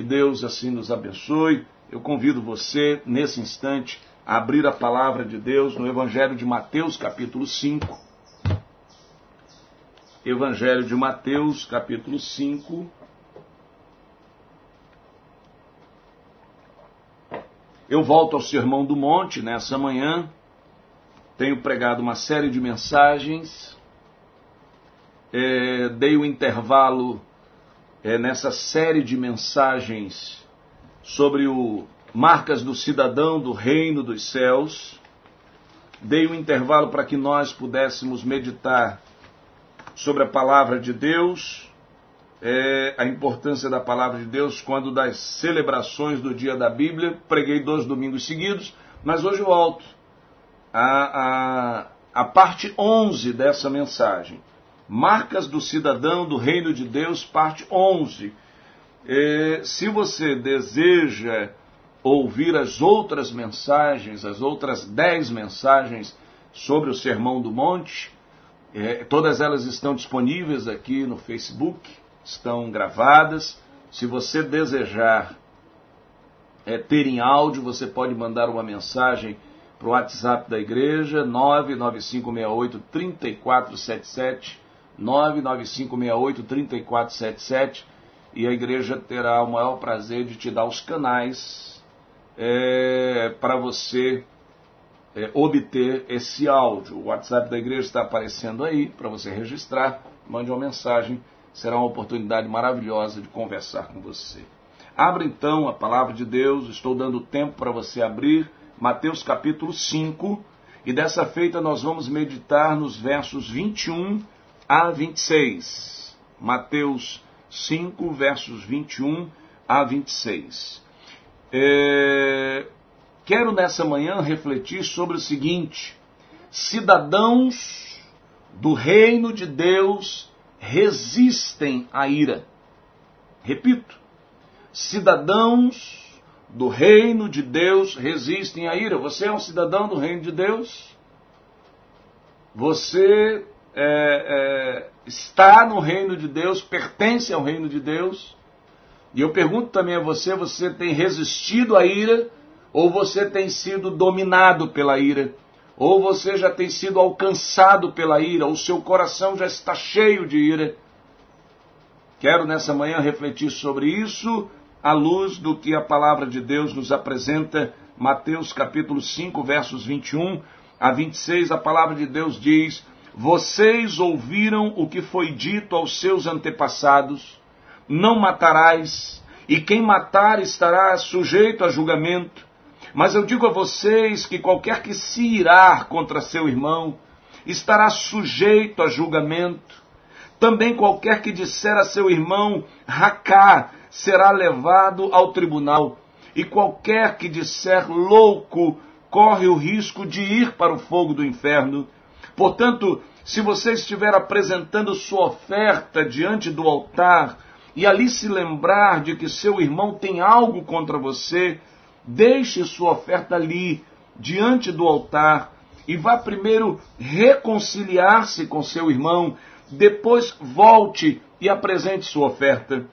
Que Deus assim nos abençoe. Eu convido você, nesse instante, a abrir a palavra de Deus no Evangelho de Mateus, capítulo 5. Evangelho de Mateus, capítulo 5. Eu volto ao Sermão do Monte nessa manhã. Tenho pregado uma série de mensagens. É, dei o um intervalo é, nessa série de mensagens sobre o marcas do cidadão do reino dos céus. Dei um intervalo para que nós pudéssemos meditar sobre a palavra de Deus é, a importância da palavra de Deus quando das celebrações do dia da Bíblia. Preguei dois domingos seguidos, mas hoje volto a, a, a parte 11 dessa mensagem. Marcas do cidadão do reino de Deus, parte 11. É, se você deseja ouvir as outras mensagens, as outras dez mensagens sobre o Sermão do Monte, é, todas elas estão disponíveis aqui no Facebook estão gravadas. Se você desejar é, ter em áudio, você pode mandar uma mensagem para o WhatsApp da igreja, 99568-3477, 99568-3477, e a igreja terá o maior prazer de te dar os canais é, para você é, obter esse áudio. O WhatsApp da igreja está aparecendo aí para você registrar, mande uma mensagem. Será uma oportunidade maravilhosa de conversar com você. Abra então a palavra de Deus, estou dando tempo para você abrir, Mateus capítulo 5, e dessa feita nós vamos meditar nos versos 21 a 26. Mateus 5, versos 21 a 26. É... Quero nessa manhã refletir sobre o seguinte: cidadãos do reino de Deus resistem à ira. Repito, cidadãos do reino de Deus resistem à ira. Você é um cidadão do reino de Deus? Você é, é, está no reino de Deus, pertence ao reino de Deus? E eu pergunto também a você: você tem resistido à ira ou você tem sido dominado pela ira? ou você já tem sido alcançado pela ira, o seu coração já está cheio de ira. Quero nessa manhã refletir sobre isso à luz do que a palavra de Deus nos apresenta, Mateus capítulo 5, versos 21 a 26. A palavra de Deus diz: Vocês ouviram o que foi dito aos seus antepassados: Não matarás, e quem matar estará sujeito a julgamento. Mas eu digo a vocês que qualquer que se irar contra seu irmão estará sujeito a julgamento. Também qualquer que disser a seu irmão, racá, será levado ao tribunal. E qualquer que disser louco, corre o risco de ir para o fogo do inferno. Portanto, se você estiver apresentando sua oferta diante do altar e ali se lembrar de que seu irmão tem algo contra você, Deixe sua oferta ali, diante do altar, e vá primeiro reconciliar-se com seu irmão, depois volte e apresente sua oferta.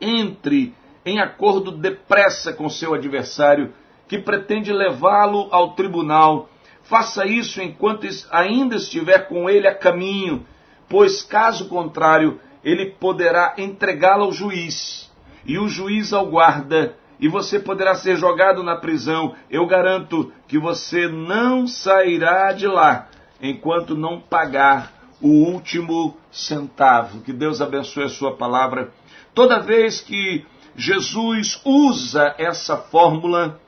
Entre em acordo depressa com seu adversário, que pretende levá-lo ao tribunal. Faça isso enquanto ainda estiver com ele a caminho, pois caso contrário, ele poderá entregá-lo ao juiz, e o juiz ao guarda, e você poderá ser jogado na prisão. Eu garanto que você não sairá de lá enquanto não pagar o último centavo. Que Deus abençoe a sua palavra. Toda vez que Jesus usa essa fórmula,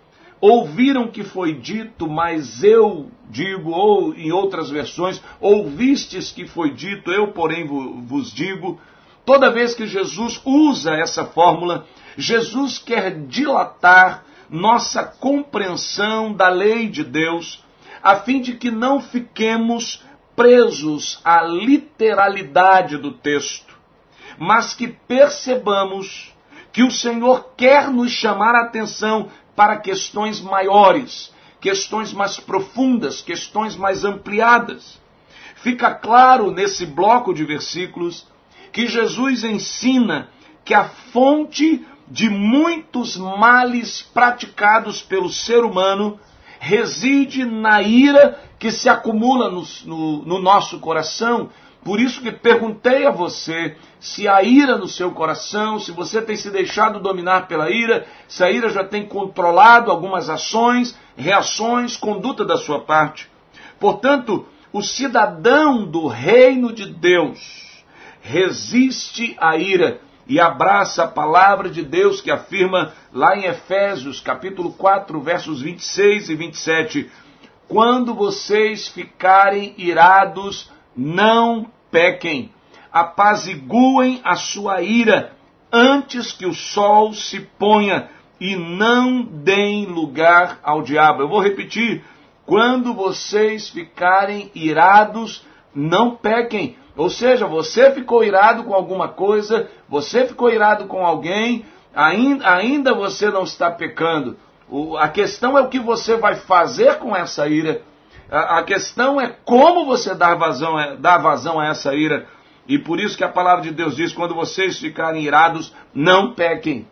ouviram que foi dito, mas eu digo, ou em outras versões, ouvistes que foi dito, eu porém vos digo. Toda vez que Jesus usa essa fórmula, Jesus quer dilatar nossa compreensão da lei de Deus, a fim de que não fiquemos presos à literalidade do texto, mas que percebamos que o Senhor quer nos chamar a atenção para questões maiores, questões mais profundas, questões mais ampliadas. Fica claro nesse bloco de versículos que Jesus ensina que a fonte de muitos males praticados pelo ser humano reside na ira que se acumula no, no, no, nosso coração. Por isso que perguntei a você se a ira no seu coração, se você tem se deixado dominar pela ira, se a ira já tem controlado algumas ações, reações, conduta da sua parte. Portanto, o cidadão do reino de Deus resiste à ira e abraça a palavra de Deus que afirma lá em Efésios, capítulo 4, versos 26 e 27, quando vocês ficarem irados, não pequem, apaziguem a sua ira antes que o sol se ponha e não deem lugar ao diabo. Eu vou repetir, quando vocês ficarem irados, não pequem, ou seja, você ficou irado com alguma coisa, você ficou irado com alguém, ainda, ainda você não está pecando. O, a questão é o que você vai fazer com essa ira. A, questão é como você dá vazão, dá vazão a essa ira. E por isso que a palavra de Deus diz: quando vocês ficarem irados, não pequem.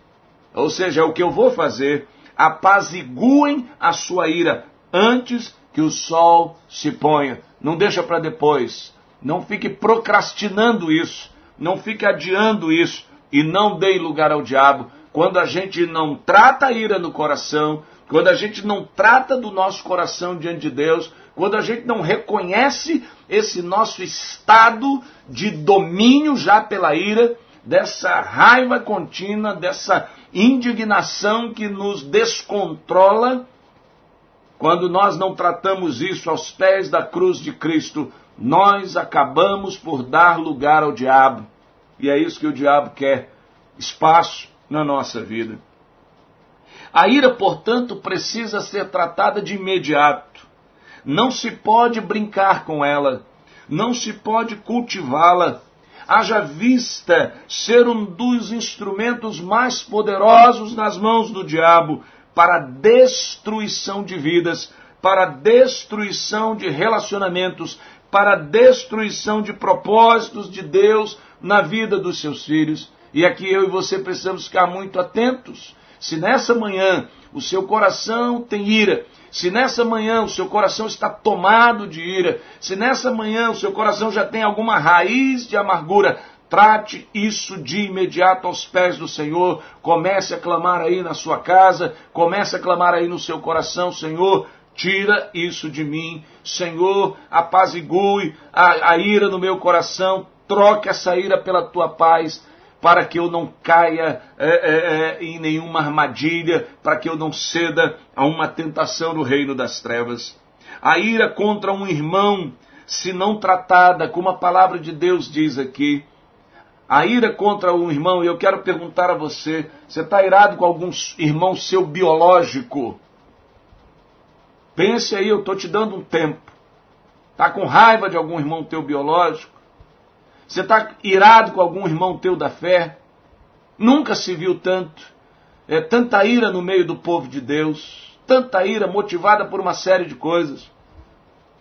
Ou seja, é o que eu vou fazer. Apaziguem a sua ira antes que o sol se ponha. Não deixa para depois. Não fique procrastinando isso. Não fique adiando isso. E não dê lugar ao diabo. Quando a gente não trata a ira no coração, quando a gente não trata do nosso coração diante de Deus, quando a gente não reconhece esse nosso estado de domínio já pela ira, dessa raiva contínua, dessa indignação que nos descontrola, quando nós não tratamos isso aos pés da cruz de Cristo, nós acabamos por dar lugar ao diabo. E é isso que o diabo quer: espaço na nossa vida. A ira, portanto, precisa ser tratada de imediato. Não se pode brincar com ela, não se pode cultivá-la. Haja vista ser um dos instrumentos mais poderosos nas mãos do diabo para destruição de vidas, para destruição de relacionamentos, para destruição de propósitos de Deus na vida dos seus filhos. E aqui eu e você precisamos ficar muito atentos. Se nessa manhã o seu coração tem ira, se nessa manhã o seu coração está tomado de ira, se nessa manhã o seu coração já tem alguma raiz de amargura, trate isso de imediato aos pés do Senhor. Comece a clamar aí na sua casa, comece a clamar aí no seu coração, Senhor, Tira isso de mim, Senhor, apazigue a, a ira no meu coração, troque essa ira pela tua paz, para que eu não caia é, é, é, em nenhuma armadilha, para que eu não ceda a uma tentação no reino das trevas. A ira contra um irmão, se não tratada, como a palavra de Deus diz aqui, a ira contra um irmão, e eu quero perguntar a você: você está irado com algum irmão seu biológico? Pense aí, eu estou te dando um tempo. Está com raiva de algum irmão teu biológico? Você está irado com algum irmão teu da fé? Nunca se viu tanto. É, tanta ira no meio do povo de Deus. Tanta ira motivada por uma série de coisas.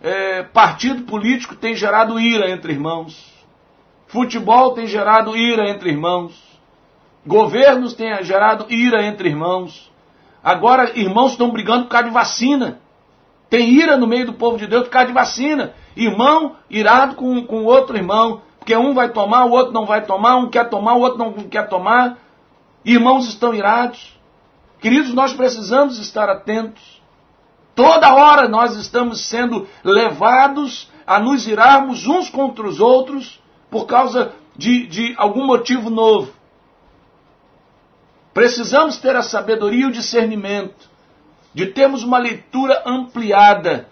É, partido político tem gerado ira entre irmãos. Futebol tem gerado ira entre irmãos. Governos têm gerado ira entre irmãos. Agora, irmãos estão brigando por causa de vacina. Tem ira no meio do povo de Deus por causa de vacina. Irmão irado com, com outro irmão. Porque um vai tomar, o outro não vai tomar, um quer tomar, o outro não quer tomar. Irmãos estão irados. Queridos, nós precisamos estar atentos. Toda hora nós estamos sendo levados a nos irarmos uns contra os outros por causa de, de algum motivo novo. Precisamos ter a sabedoria e o discernimento de termos uma leitura ampliada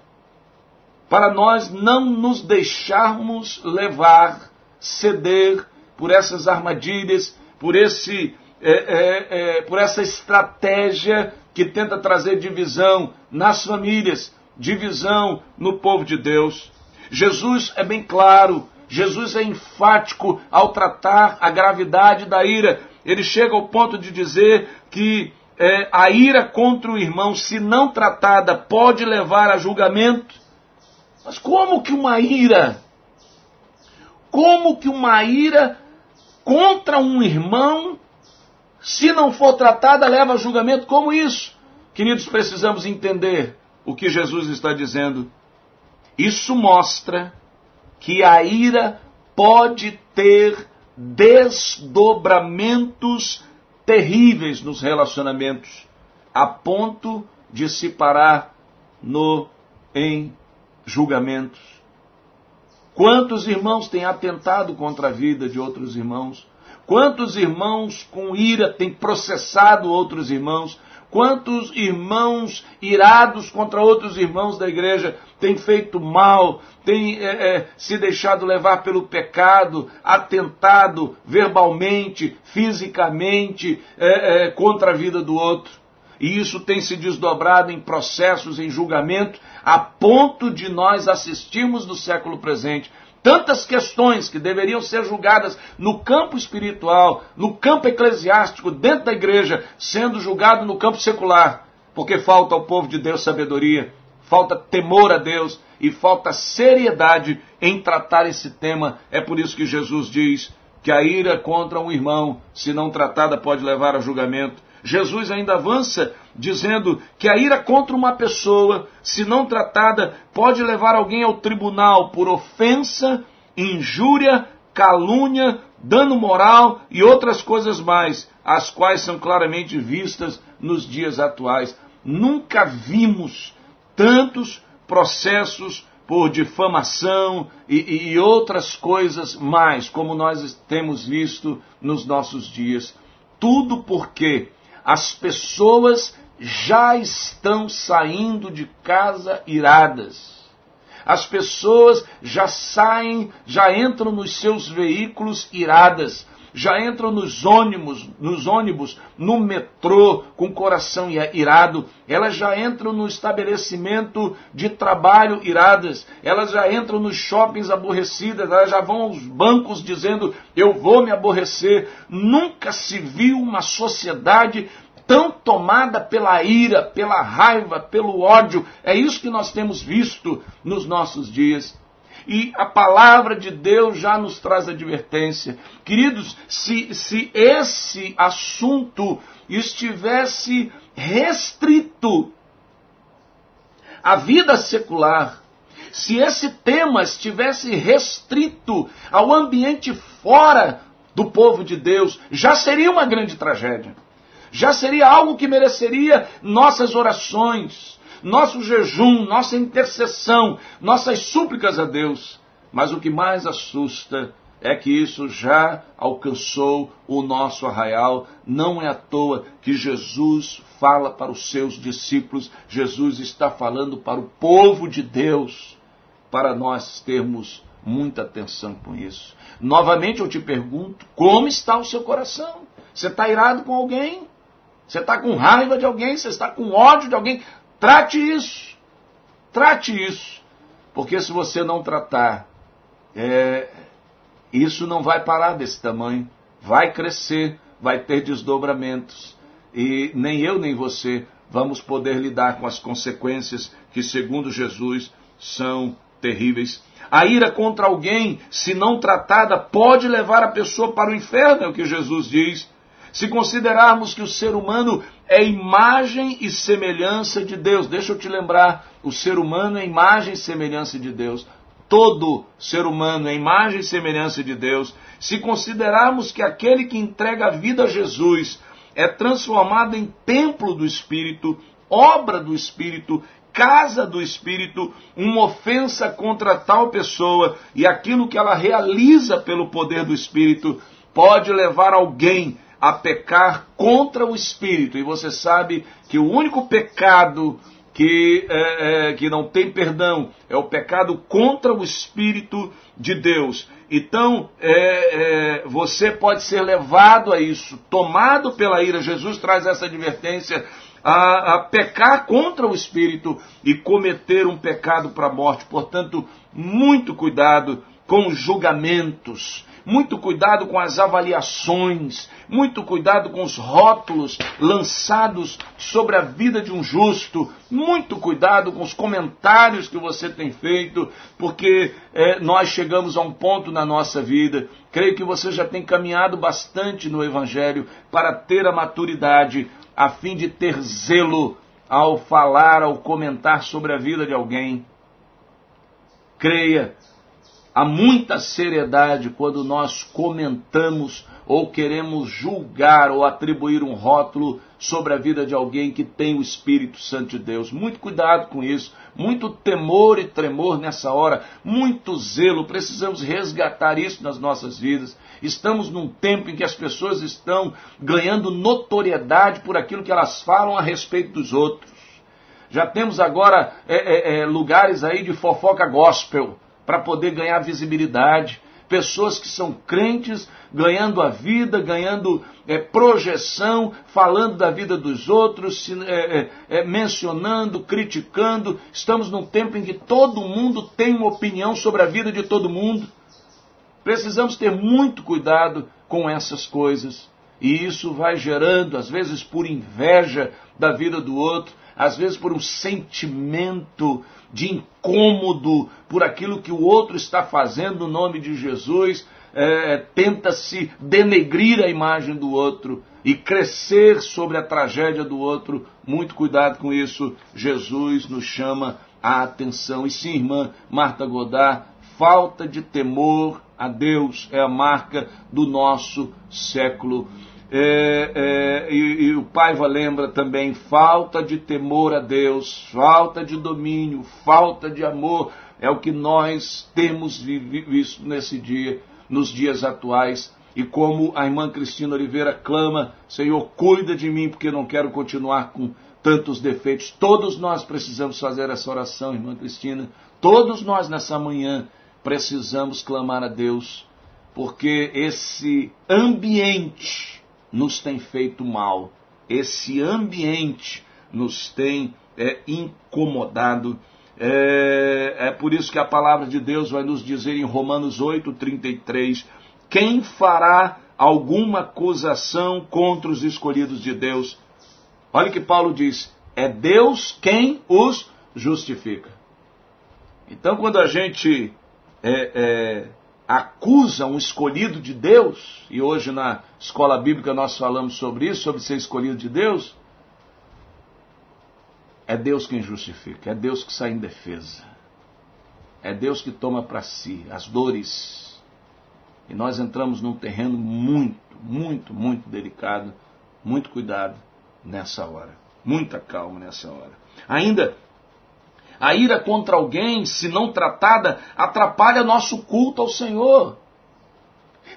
para nós não nos deixarmos levar, ceder por essas armadilhas, por esse, é, é, é, por essa estratégia que tenta trazer divisão nas famílias, divisão no povo de Deus. Jesus é bem claro, Jesus é enfático ao tratar a gravidade da ira. Ele chega ao ponto de dizer que é, a ira contra o irmão, se não tratada, pode levar a julgamento. Mas como que uma ira, como que uma ira contra um irmão se não for tratada, leva a julgamento. Como isso? Queridos, precisamos entender o que Jesus está dizendo. Isso mostra que a ira pode ter desdobramentos terríveis nos relacionamentos, a ponto de se parar no em julgamentos. Quantos irmãos têm atentado contra a vida de outros irmãos? Quantos irmãos com ira têm processado outros irmãos? Quantos irmãos irados contra outros irmãos da igreja têm feito mal, têm é, é, se deixado levar pelo pecado, atentado verbalmente, fisicamente é, é, contra a vida do outro? E isso tem se desdobrado em processos, em julgamento, a ponto de nós assistirmos no século presente tantas questões que deveriam ser julgadas no campo espiritual, no campo eclesiástico, dentro da igreja, sendo julgado no campo secular, porque falta ao povo de Deus sabedoria, falta temor a Deus e falta seriedade em tratar esse tema. É por isso que Jesus diz que a ira contra um irmão, se não tratada, pode levar a julgamento. Jesus ainda avança dizendo que a ira contra uma pessoa, se não tratada, pode levar alguém ao tribunal por ofensa, injúria, calúnia, dano moral e outras coisas mais, as quais são claramente vistas nos dias atuais. Nunca vimos tantos processos por difamação e, e, outras coisas mais, como nós temos visto nos nossos dias. Tudo porque as pessoas já estão saindo de casa iradas. As pessoas já saem, já entram nos seus veículos iradas, já entram nos ônibus, nos ônibus, no metrô com o coração irado, elas já entram no estabelecimento de trabalho iradas, elas já entram nos shoppings aborrecidas, elas já vão aos bancos dizendo eu vou me aborrecer. Nunca se viu uma sociedade tão tomada pela ira, pela raiva, pelo ódio. É isso que nós temos visto nos nossos dias. E a palavra de Deus já nos traz advertência. Queridos, se, se esse assunto estivesse restrito à vida secular, se esse tema estivesse restrito ao ambiente fora do povo de Deus, já seria uma grande tragédia já seria algo que mereceria nossas orações, nosso jejum, nossa intercessão, nossas súplicas a Deus. Mas o que mais assusta é que isso já alcançou o nosso arraial. Não é à toa que Jesus fala para os seus discípulos, Jesus está falando para o povo de Deus, para nós termos muita atenção com isso. Novamente eu te pergunto: como está o seu coração? Você está irado com alguém? Você está com raiva de alguém, você está com ódio de alguém. Trate isso. Trate isso. Porque se você não tratar, é, isso não vai parar desse tamanho. Vai crescer, vai ter desdobramentos. E nem eu nem você vamos poder lidar com as consequências que, segundo Jesus, são terríveis. A ira contra alguém, se não tratada, pode levar a pessoa para o inferno, é o que Jesus diz. Se considerarmos que o ser humano é imagem e semelhança de Deus, deixa eu te lembrar, o ser humano é imagem e semelhança de Deus. Todo ser humano é imagem e semelhança de Deus. Se considerarmos que aquele que entrega a vida a Jesus é transformado em templo do Espírito, obra do Espírito, casa do Espírito, uma ofensa contra tal pessoa e aquilo que ela realiza pelo poder do Espírito pode levar alguém a pecar contra o Espírito. E você sabe que o único pecado que, é, é, que não tem perdão é o pecado contra o Espírito de Deus. Então, é, é, você pode ser levado a isso, tomado pela ira. Jesus traz essa advertência a, a pecar contra o Espírito e cometer um pecado para a morte. Portanto, muito cuidado com julgamentos muito cuidado com as avaliações, muito cuidado com os rótulos lançados sobre a vida de um justo, muito cuidado com os comentários que você tem feito, porque é, nós chegamos a um ponto na nossa vida. Creio que você já tem caminhado bastante no Evangelho para ter a maturidade, a fim de ter zelo ao falar, ao comentar sobre a vida de alguém. Creia, há muita seriedade quando nós comentamos ou queremos julgar ou atribuir um rótulo sobre a vida de alguém que tem o Espírito Santo de Deus. Muito cuidado com isso, muito temor e tremor nessa hora, muito zelo. Precisamos resgatar isso nas nossas vidas. Estamos num tempo em que as pessoas estão ganhando notoriedade por aquilo que elas falam a respeito dos outros. Já temos agora é, é, é, lugares aí de fofoca gospel para poder ganhar visibilidade. Pessoas que são crentes ganhando a vida, ganhando é, projeção, falando da vida dos outros, se, é, é, mencionando, criticando. Estamos num tempo em que todo mundo tem uma opinião sobre a vida de todo mundo. Precisamos ter muito cuidado com essas coisas. E isso vai gerando, às vezes por inveja da vida do outro, às vezes por um sentimento de incômodo por aquilo que o outro está fazendo no nome de Jesus, é, tenta-se denegrir a imagem do outro e crescer sobre a tragédia do outro. Muito cuidado com isso. Jesus nos chama a atenção. E sim, irmã Marta Godard, falta de temor a Deus é a marca do nosso século. É, é, e, e, o Paiva lembra também falta de temor a Deus, falta de domínio, falta de amor, é o que nós temos visto nesse dia, nos dias atuais. E como a irmã Cristina Oliveira clama, Senhor, cuida de mim, porque não quero continuar com tantos defeitos. Todos nós precisamos fazer essa oração, irmã Cristina. Todos nós nessa manhã precisamos clamar a Deus, porque esse ambiente nos tem feito mal, esse ambiente nos tem é, incomodado. É, é por isso que a palavra de Deus vai nos dizer em Romanos 8, 33: quem fará alguma acusação contra os escolhidos de Deus? Olha que Paulo diz: é Deus quem os justifica. Então, quando a gente é, é, acusa um escolhido de Deus, e hoje na escola bíblica nós falamos sobre isso, sobre ser escolhido de Deus, é Deus quem justifica, é Deus que sai em defesa, é Deus que toma para si as dores. E nós entramos num terreno muito, muito, muito delicado, muito cuidado nessa hora, muita calma nessa hora. Ainda a ira contra alguém, se não tratada, atrapalha nosso culto ao Senhor.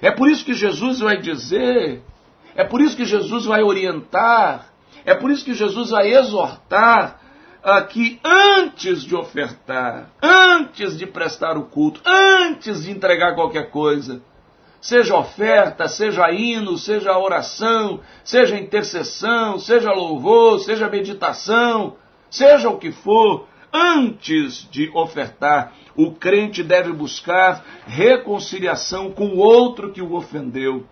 É por isso que Jesus vai dizer, é por isso que Jesus vai orientar, é por isso que Jesus vai exortar uh, que antes de ofertar, antes de prestar o culto, antes de entregar qualquer coisa, seja oferta, seja hino, seja oração, seja intercessão, seja louvor, seja meditação, seja o que for, antes de ofertar, o crente deve buscar reconciliação com o outro que o ofendeu.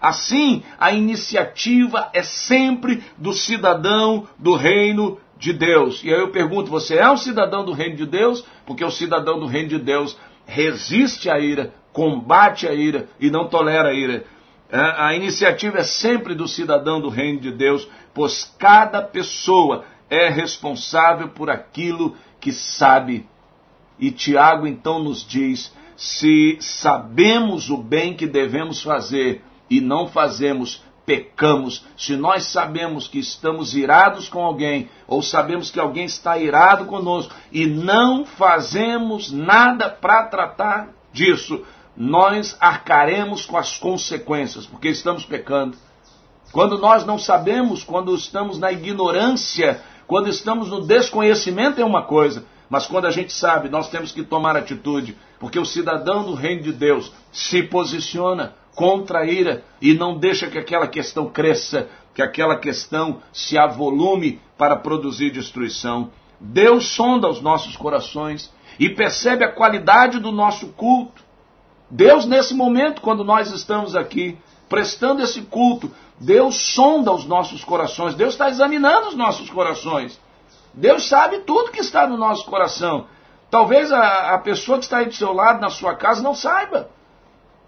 Assim, a iniciativa é sempre do cidadão do reino de Deus. E aí eu pergunto: você é um cidadão do reino de Deus? Porque o cidadão do reino de Deus resiste à ira, combate a ira e não tolera a ira. A iniciativa é sempre do cidadão do reino de Deus, pois cada pessoa é responsável por aquilo que sabe. E Tiago então nos diz: se sabemos o bem que devemos fazer e não fazemos, pecamos. Se nós sabemos que estamos irados com alguém, ou sabemos que alguém está irado conosco e não fazemos nada para tratar disso, nós arcaremos com as consequências, porque estamos pecando. Quando nós não sabemos, quando estamos na ignorância quando estamos no desconhecimento é uma coisa, mas quando a gente sabe, nós temos que tomar atitude, porque o cidadão do reino de Deus se posiciona contra a ira e não deixa que aquela questão cresça, que aquela questão se avolume para produzir destruição. Deus sonda os nossos corações e percebe a qualidade do nosso culto. Deus, nesse momento, quando nós estamos aqui prestando esse culto, Deus sonda os nossos corações, Deus está examinando os nossos corações. Deus sabe tudo que está no nosso coração. Talvez a, a pessoa que está aí do seu lado, na sua casa, não saiba.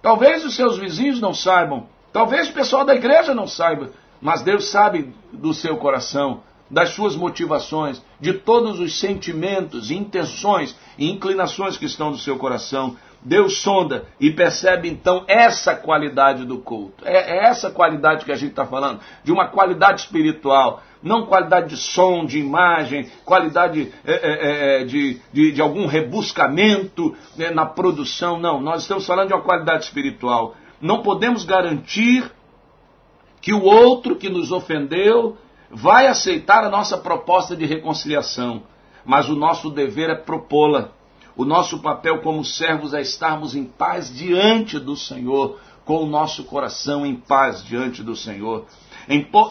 Talvez os seus vizinhos não saibam. Talvez o pessoal da igreja não saiba. Mas Deus sabe do seu coração, das suas motivações, de todos os sentimentos, intenções e inclinações que estão no seu coração. Deus sonda e percebe então essa qualidade do culto. É, é essa qualidade que a gente está falando, de uma qualidade espiritual, não qualidade de som, de imagem, qualidade é, é, é, de, de, de, algum rebuscamento né, na produção. Não, nós estamos falando de uma qualidade espiritual. Não podemos garantir que o outro que nos ofendeu vai aceitar a nossa proposta de reconciliação, mas o nosso dever é propô-la o nosso papel como servos é estarmos em paz diante do Senhor, com o nosso coração em paz diante do Senhor.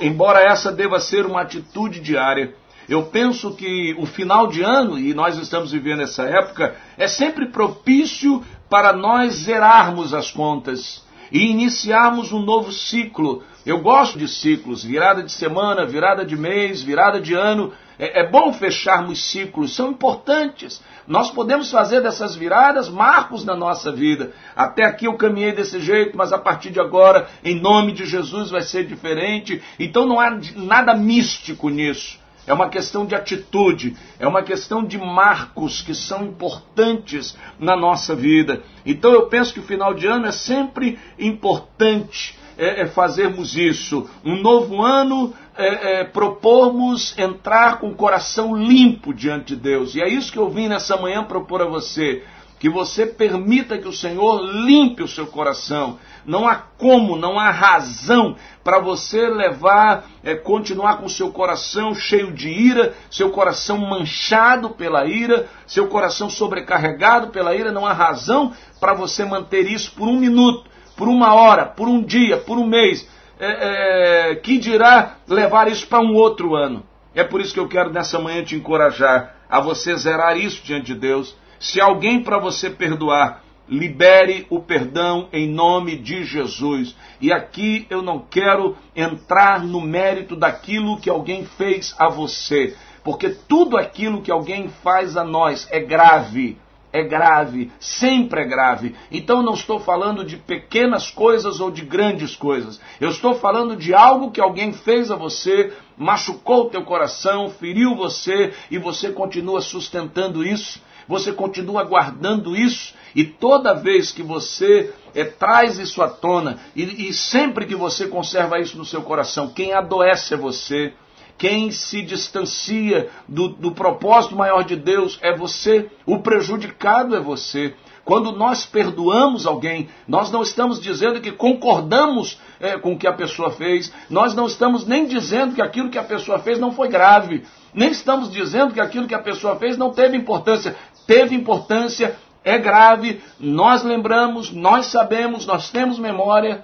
Embora essa deva ser uma atitude diária, eu penso que o final de ano, e nós estamos vivendo essa época, é sempre propício para nós zerarmos as contas e iniciarmos um novo ciclo. Eu gosto de ciclos, virada de semana, virada de mês, virada de ano. É, é bom fecharmos ciclos, são importantes. Nós podemos fazer dessas viradas marcos na nossa vida. Até aqui eu caminhei desse jeito, mas a partir de agora, em nome de Jesus, vai ser diferente. Então não há nada místico nisso. É uma questão de atitude, é uma questão de marcos que são importantes na nossa vida. Então eu penso que o final de ano é sempre importante é, é fazermos isso. Um novo ano é, é, propormos entrar com o coração limpo diante de Deus. E é isso que eu vim nessa manhã propor a você. Que você permita que o Senhor limpe o seu coração. Não há como, não há razão para você levar, é, continuar com seu coração cheio de ira, seu coração manchado pela ira, seu coração sobrecarregado pela ira. Não há razão para você manter isso por um minuto, por uma hora, por um dia, por um mês é, é, que dirá levar isso para um outro ano. É por isso que eu quero nessa manhã te encorajar a você zerar isso diante de Deus. Se alguém para você perdoar, libere o perdão em nome de Jesus. E aqui eu não quero entrar no mérito daquilo que alguém fez a você, porque tudo aquilo que alguém faz a nós é grave é grave, sempre é grave. Então não estou falando de pequenas coisas ou de grandes coisas. Eu estou falando de algo que alguém fez a você, machucou o teu coração, feriu você e você continua sustentando isso. Você continua guardando isso e toda vez que você é, traz isso à tona e, e sempre que você conserva isso no seu coração, quem adoece é você. Quem se distancia do, do propósito maior de Deus é você, o prejudicado é você. Quando nós perdoamos alguém, nós não estamos dizendo que concordamos é, com o que a pessoa fez, nós não estamos nem dizendo que aquilo que a pessoa fez não foi grave, nem estamos dizendo que aquilo que a pessoa fez não teve importância. Teve importância, é grave, nós lembramos, nós sabemos, nós temos memória,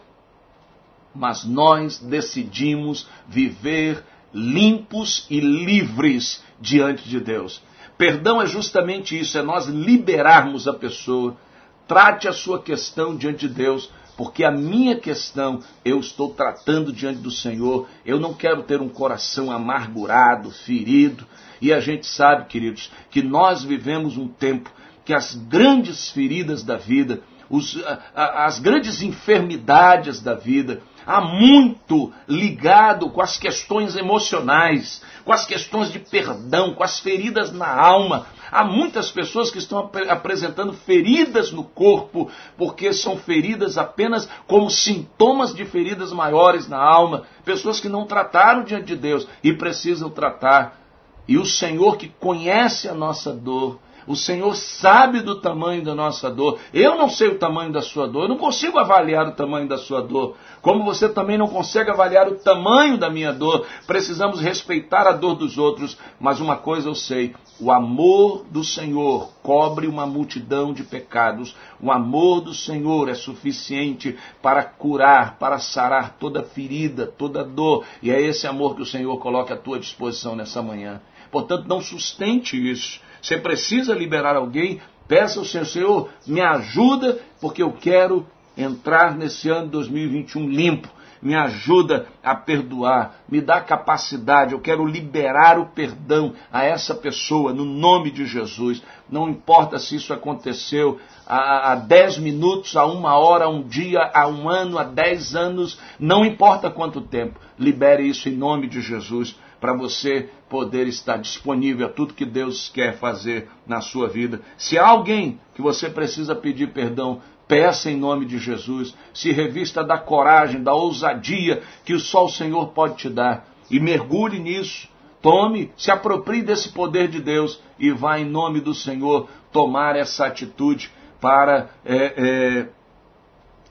mas nós decidimos viver limpos e livres diante de Deus. Perdão é justamente isso, é nós liberarmos a pessoa. Trate a sua questão diante de Deus, porque a minha questão eu estou tratando diante do Senhor. Eu não quero ter um coração amargurado, ferido. E a gente sabe, queridos, que nós vivemos um tempo que as grandes feridas da vida, os, as grandes enfermidades da vida, há muito ligado com as questões emocionais, com as questões de perdão, com as feridas na alma. Há muitas pessoas que estão ap apresentando feridas no corpo, porque são feridas apenas como sintomas de feridas maiores na alma. Pessoas que não trataram diante de Deus e precisam tratar. E o Senhor que conhece a nossa dor, o Senhor sabe do tamanho da nossa dor. Eu não sei o tamanho da sua dor, eu não consigo avaliar o tamanho da sua dor. Como você também não consegue avaliar o tamanho da minha dor. Precisamos respeitar a dor dos outros, mas uma coisa eu sei: o amor do Senhor cobre uma multidão de pecados. O amor do Senhor é suficiente para curar, para sarar toda ferida, toda dor. E é esse amor que o Senhor coloca à tua disposição nessa manhã. Portanto, não sustente isso. Você precisa liberar alguém, peça ao Senhor, Senhor, me ajuda, porque eu quero entrar nesse ano 2021 limpo. Me ajuda a perdoar, me dá capacidade. Eu quero liberar o perdão a essa pessoa no nome de Jesus. Não importa se isso aconteceu há, há 10 minutos, a uma hora, a um dia, a um ano, a 10 anos, não importa quanto tempo. Libere isso em nome de Jesus para você poder estar disponível a tudo que Deus quer fazer na sua vida. Se há alguém que você precisa pedir perdão, peça em nome de Jesus. Se revista da coragem, da ousadia que só o Senhor pode te dar e mergulhe nisso. Tome, se aproprie desse poder de Deus e vá em nome do Senhor tomar essa atitude para é, é,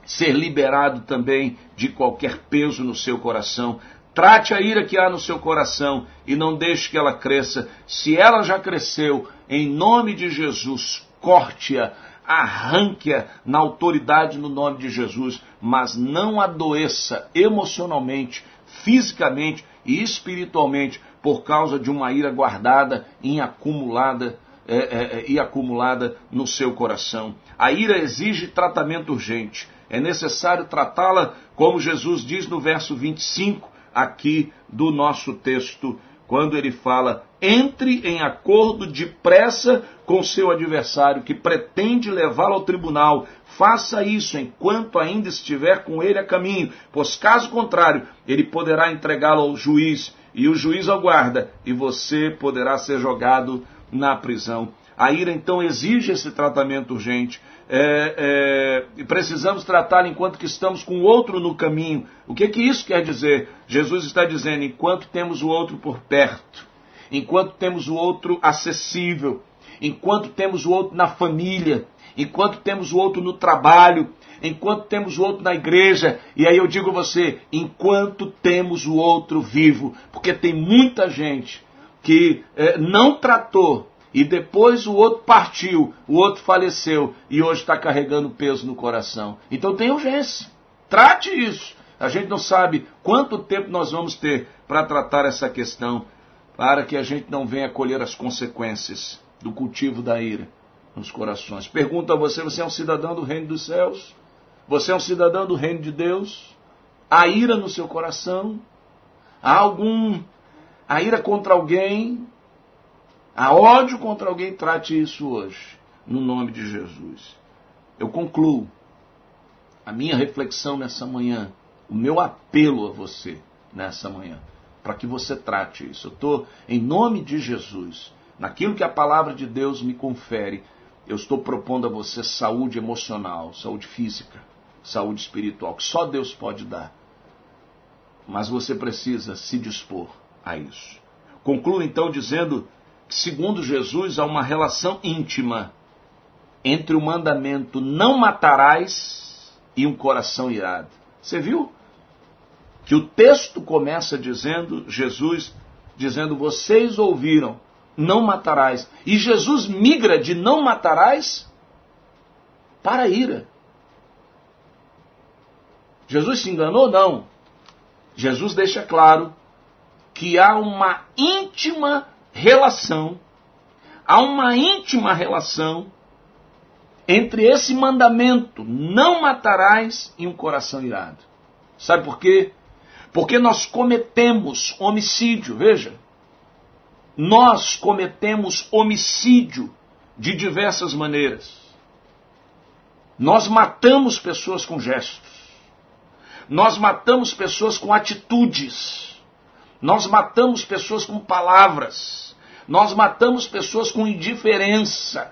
ser liberado também de qualquer peso no seu coração. Trate a ira que há no seu coração e não deixe que ela cresça. Se ela já cresceu, em nome de Jesus, corte-a, arranque-a na autoridade no nome de Jesus, mas não adoeça emocionalmente, fisicamente e espiritualmente por causa de uma ira guardada e acumulada é, é, é, e acumulada no seu coração. A ira exige tratamento urgente. É necessário tratá-la, como Jesus diz no verso 25, aqui do nosso texto, quando ele fala: entre em acordo depressa com seu adversário que pretende levá-lo ao tribunal. Faça isso enquanto ainda estiver com ele a caminho, pois caso contrário, ele poderá entregá-lo ao juiz e o juiz ao guarda, e você poderá ser jogado na prisão. A ira então exige esse tratamento urgente é, é, precisamos tratá-lo enquanto que estamos com o outro no caminho. O que, que isso quer dizer? Jesus está dizendo, enquanto temos o outro por perto, enquanto temos o outro acessível, enquanto temos o outro na família, enquanto temos o outro no trabalho, enquanto temos o outro na igreja, e aí eu digo a você, enquanto temos o outro vivo, porque tem muita gente que é, não tratou e depois o outro partiu, o outro faleceu e hoje está carregando peso no coração. Então tem urgência. Trate isso. A gente não sabe quanto tempo nós vamos ter para tratar essa questão, para que a gente não venha colher as consequências do cultivo da ira nos corações. Pergunto a você: você é um cidadão do reino dos céus? Você é um cidadão do reino de Deus? Há ira no seu coração? Há algum. A ira contra alguém? Há ódio contra alguém, trate isso hoje, no nome de Jesus. Eu concluo a minha reflexão nessa manhã, o meu apelo a você nessa manhã, para que você trate isso. Eu estou, em nome de Jesus, naquilo que a palavra de Deus me confere, eu estou propondo a você saúde emocional, saúde física, saúde espiritual, que só Deus pode dar. Mas você precisa se dispor a isso. Concluo então dizendo segundo Jesus, há uma relação íntima entre o mandamento não matarás e um coração irado. Você viu? Que o texto começa dizendo, Jesus dizendo, vocês ouviram, não matarás. E Jesus migra de não matarás para a ira. Jesus se enganou? Não. Jesus deixa claro que há uma íntima relação, há uma íntima relação entre esse mandamento, não matarás, e um coração irado. Sabe por quê? Porque nós cometemos homicídio, veja. Nós cometemos homicídio de diversas maneiras. Nós matamos pessoas com gestos. Nós matamos pessoas com atitudes. Nós matamos pessoas com palavras. Nós matamos pessoas com indiferença.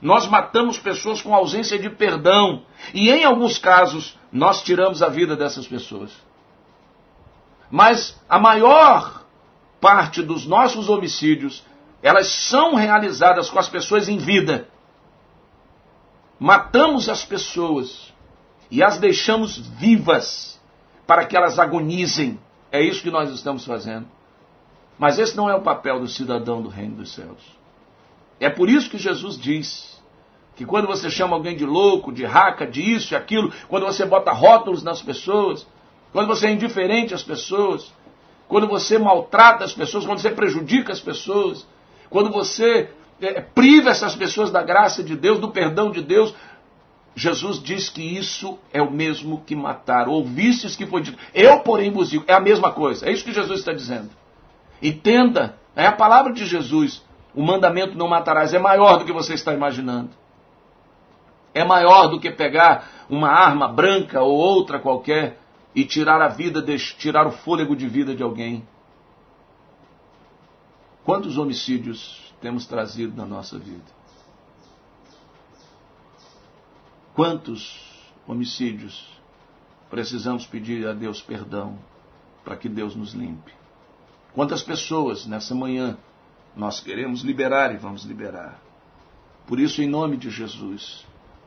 Nós matamos pessoas com ausência de perdão. E em alguns casos, nós tiramos a vida dessas pessoas. Mas a maior parte dos nossos homicídios, elas são realizadas com as pessoas em vida. Matamos as pessoas e as deixamos vivas para que elas agonizem. É isso que nós estamos fazendo. Mas esse não é o papel do cidadão do reino dos céus. É por isso que Jesus diz que quando você chama alguém de louco, de raca, de isso e aquilo, quando você bota rótulos nas pessoas, quando você é indiferente às pessoas, quando você maltrata as pessoas, quando você prejudica as pessoas, quando você é, priva essas pessoas da graça de Deus, do perdão de Deus, Jesus diz que isso é o mesmo que matar. Ouvistes que foi dito. Eu, porém, vos digo. É a mesma coisa. É isso que Jesus está dizendo. Entenda. É a palavra de Jesus. O mandamento não matarás é maior do que você está imaginando. É maior do que pegar uma arma branca ou outra qualquer e tirar a vida, tirar o fôlego de vida de alguém. Quantos homicídios temos trazido na nossa vida? Quantos homicídios precisamos pedir a Deus perdão para que Deus nos limpe? Quantas pessoas nessa manhã nós queremos liberar e vamos liberar? Por isso, em nome de Jesus,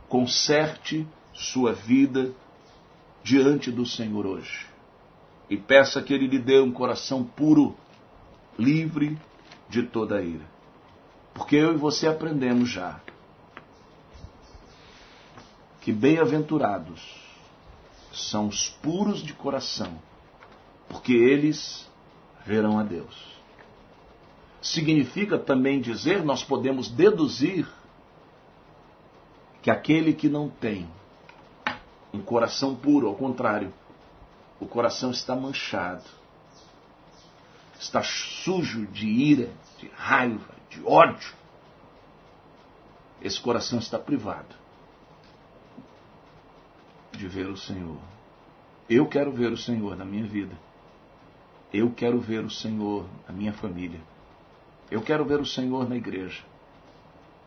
conserte sua vida diante do Senhor hoje. E peça que Ele lhe dê um coração puro, livre de toda ira. Porque eu e você aprendemos já que bem-aventurados são os puros de coração, porque eles verão a Deus. Significa também dizer, nós podemos deduzir que aquele que não tem um coração puro, ao contrário, o coração está manchado, está sujo de ira, de raiva, de ódio. Esse coração está privado de ver o Senhor. Eu quero ver o Senhor na minha vida. Eu quero ver o Senhor na minha família. Eu quero ver o Senhor na igreja.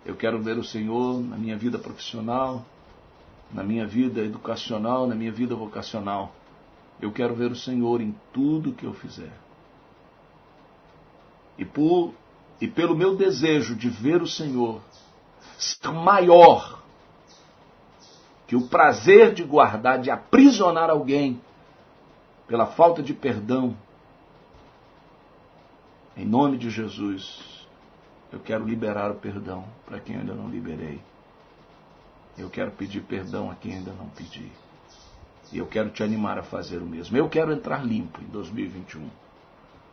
Eu quero ver o Senhor na minha vida profissional, na minha vida educacional, na minha vida vocacional. Eu quero ver o Senhor em tudo que eu fizer. E, por, e pelo meu desejo de ver o Senhor maior que o prazer de guardar, de aprisionar alguém pela falta de perdão, em nome de Jesus, eu quero liberar o perdão para quem ainda não liberei. Eu quero pedir perdão a quem ainda não pedi. E eu quero te animar a fazer o mesmo. Eu quero entrar limpo em 2021.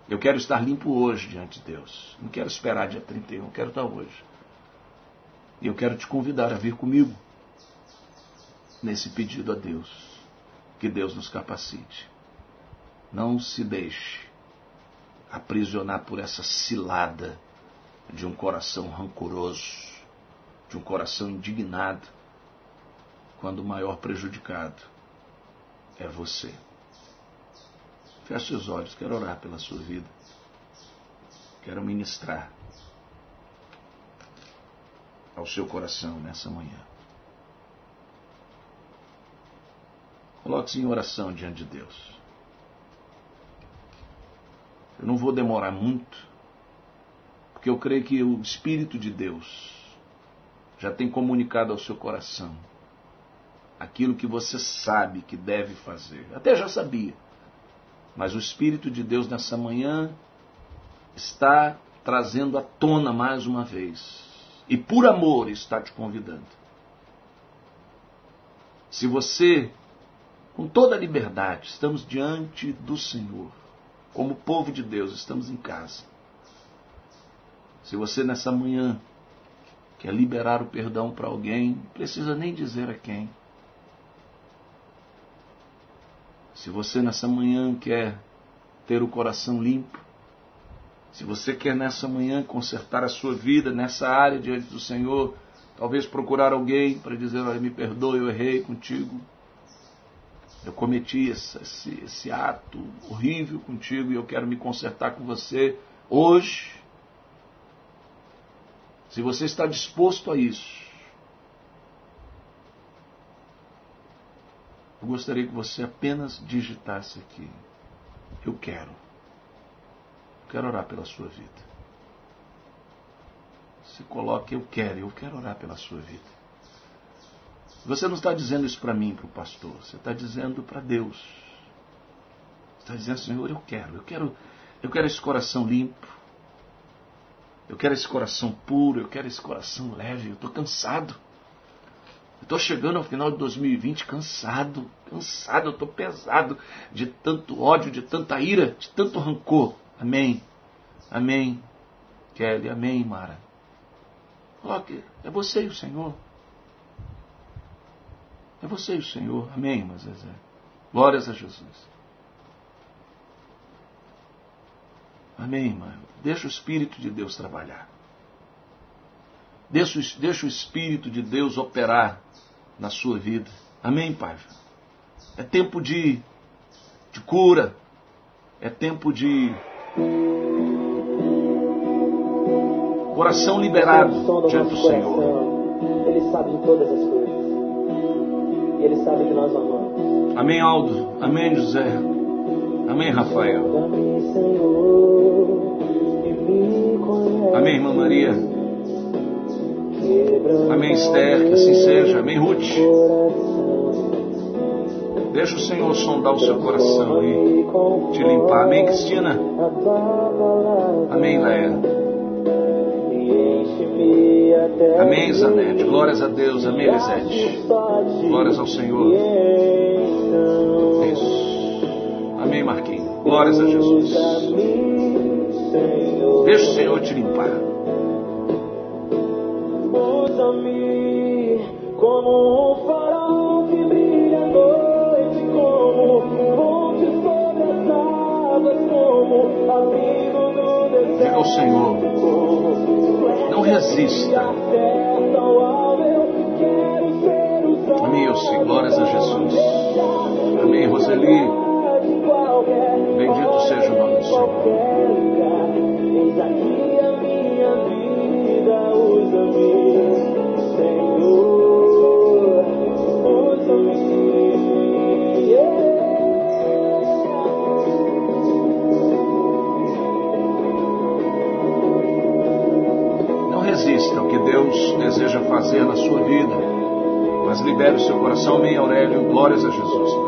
Eu quero estar limpo hoje diante de Deus. Não quero esperar dia 31, quero estar hoje. E eu quero te convidar a vir comigo nesse pedido a Deus. Que Deus nos capacite. Não se deixe aprisionar por essa cilada de um coração rancoroso, de um coração indignado, quando o maior prejudicado é você. Feche os olhos, quero orar pela sua vida. Quero ministrar ao seu coração nessa manhã. Coloque-se em oração diante de Deus. Eu não vou demorar muito porque eu creio que o Espírito de Deus já tem comunicado ao seu coração aquilo que você sabe que deve fazer. Até já sabia. Mas o Espírito de Deus nessa manhã está trazendo à tona mais uma vez. E por amor está te convidando. Se você, com toda a liberdade, estamos diante do Senhor, como povo de Deus, estamos em casa. Se você nessa manhã quer liberar o perdão para alguém, precisa nem dizer a quem. Se você nessa manhã quer ter o coração limpo, se você quer nessa manhã consertar a sua vida nessa área diante do Senhor, talvez procurar alguém para dizer: Olha, me perdoe, eu errei contigo. Eu cometi esse, esse, esse ato horrível contigo e eu quero me consertar com você hoje. Se você está disposto a isso, eu gostaria que você apenas digitasse aqui: Eu quero. Eu quero orar pela sua vida. Se coloque: Eu quero, eu quero orar pela sua vida. Você não está dizendo isso para mim, para o pastor. Você está dizendo para Deus. Você está dizendo, Senhor, eu quero, eu quero, eu quero esse coração limpo. Eu quero esse coração puro, eu quero esse coração leve. Eu estou cansado. Estou chegando ao final de 2020 cansado, cansado, estou pesado de tanto ódio, de tanta ira, de tanto rancor. Amém. Amém. Kelly, amém, Mara. Coloque, é você e o Senhor. É você o Senhor. Amém, irmã Zezé. Glórias a Jesus. Amém, irmã. Deixa o Espírito de Deus trabalhar. Deixa, deixa o Espírito de Deus operar na sua vida. Amém, Pai? É tempo de, de cura. É tempo de coração liberado diante do Senhor. Ele sabe de todas as coisas. Ele sabe que nós amamos. Amém, Aldo. Amém, José. Amém, Rafael. Amém, irmã Maria. Amém, Esther. Que assim seja. Amém, Ruth. Deixa o Senhor sondar o seu coração e te limpar. Amém, Cristina? Amém, Léa? Amém, Zanete. Glórias a Deus. Amém, Elisete. Glórias ao Senhor. Isso. Amém, Marquinhos. Glórias a Jesus. Deixa o Senhor te limpar. Usa-me como um farol que brilha à noite, como fonte sobre as águas, como abrigo no Diga ao Senhor. Não resista. Amém. Glórias a Jesus. Amém, Roseli. Bendito seja o nome do Senhor. Eis aqui a minha vida, usa-me, libere o seu coração. Amém, Aurélio. Glórias a Jesus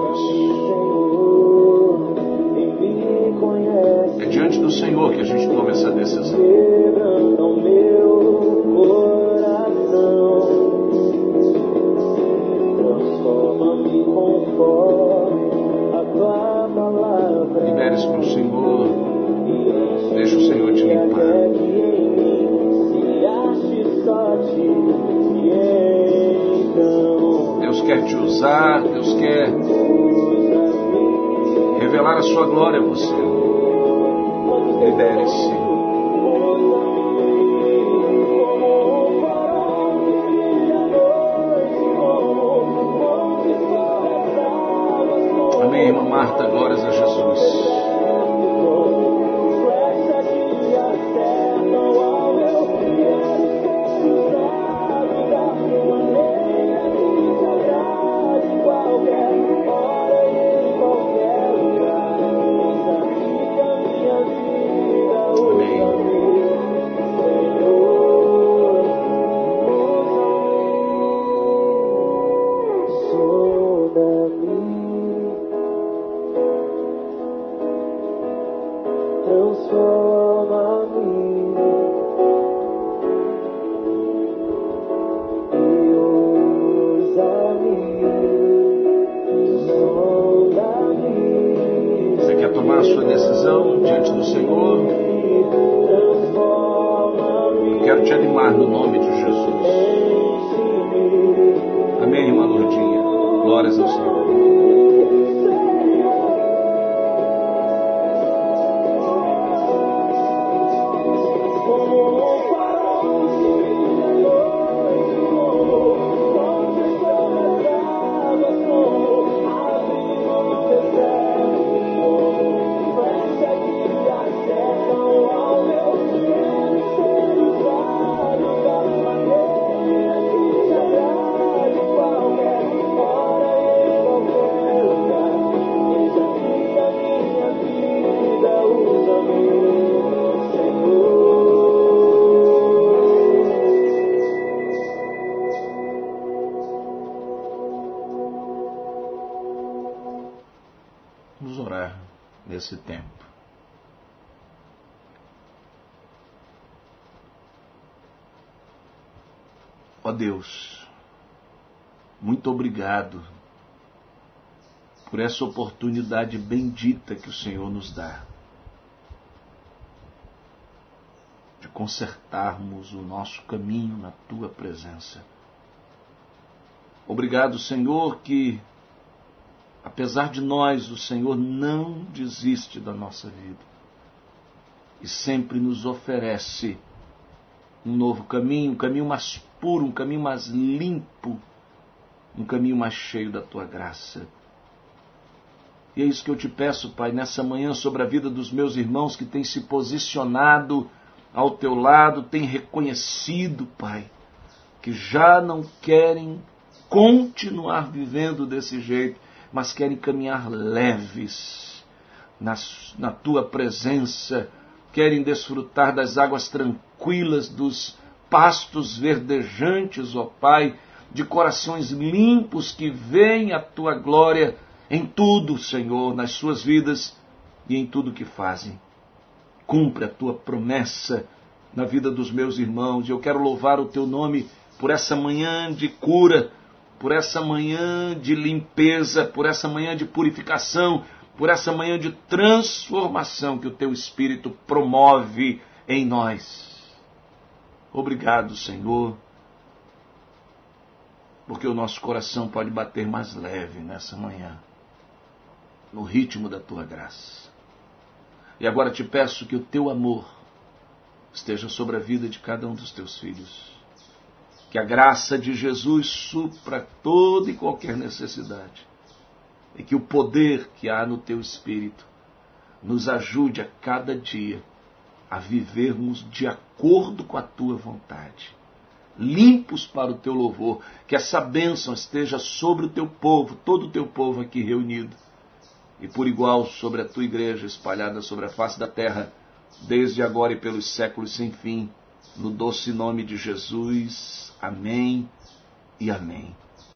nesse tempo. Ó Deus, muito obrigado por essa oportunidade bendita que o Senhor nos dá de consertarmos o nosso caminho na tua presença. Obrigado, Senhor, que apesar de nós, o Senhor não desiste da nossa vida e sempre nos oferece um novo caminho, um caminho mais puro, um caminho mais limpo, um caminho mais cheio da tua graça. E é isso que eu te peço, Pai, nessa manhã sobre a vida dos meus irmãos que têm se posicionado ao teu lado, têm reconhecido, Pai, que já não querem continuar vivendo desse jeito, mas querem caminhar leves na, na tua presença, querem desfrutar das águas tranquilas, dos pastos verdejantes, ó Pai, de corações limpos que veem a tua glória em tudo, Senhor, nas suas vidas e em tudo que fazem. Cumpre a tua promessa na vida dos meus irmãos. Eu quero louvar o teu nome por essa manhã de cura, por essa manhã de limpeza, por essa manhã de purificação, por essa manhã de transformação que o teu Espírito promove em nós. Obrigado, Senhor, porque o nosso coração pode bater mais leve nessa manhã, no ritmo da tua graça. E agora te peço que o teu amor esteja sobre a vida de cada um dos teus filhos que a graça de Jesus supra toda e qualquer necessidade. E que o poder que há no teu espírito nos ajude a cada dia a vivermos de acordo com a tua vontade. Limpos para o teu louvor, que essa bênção esteja sobre o teu povo, todo o teu povo aqui reunido, e por igual sobre a tua igreja espalhada sobre a face da terra, desde agora e pelos séculos sem fim no doce nome de Jesus. Amém e amém.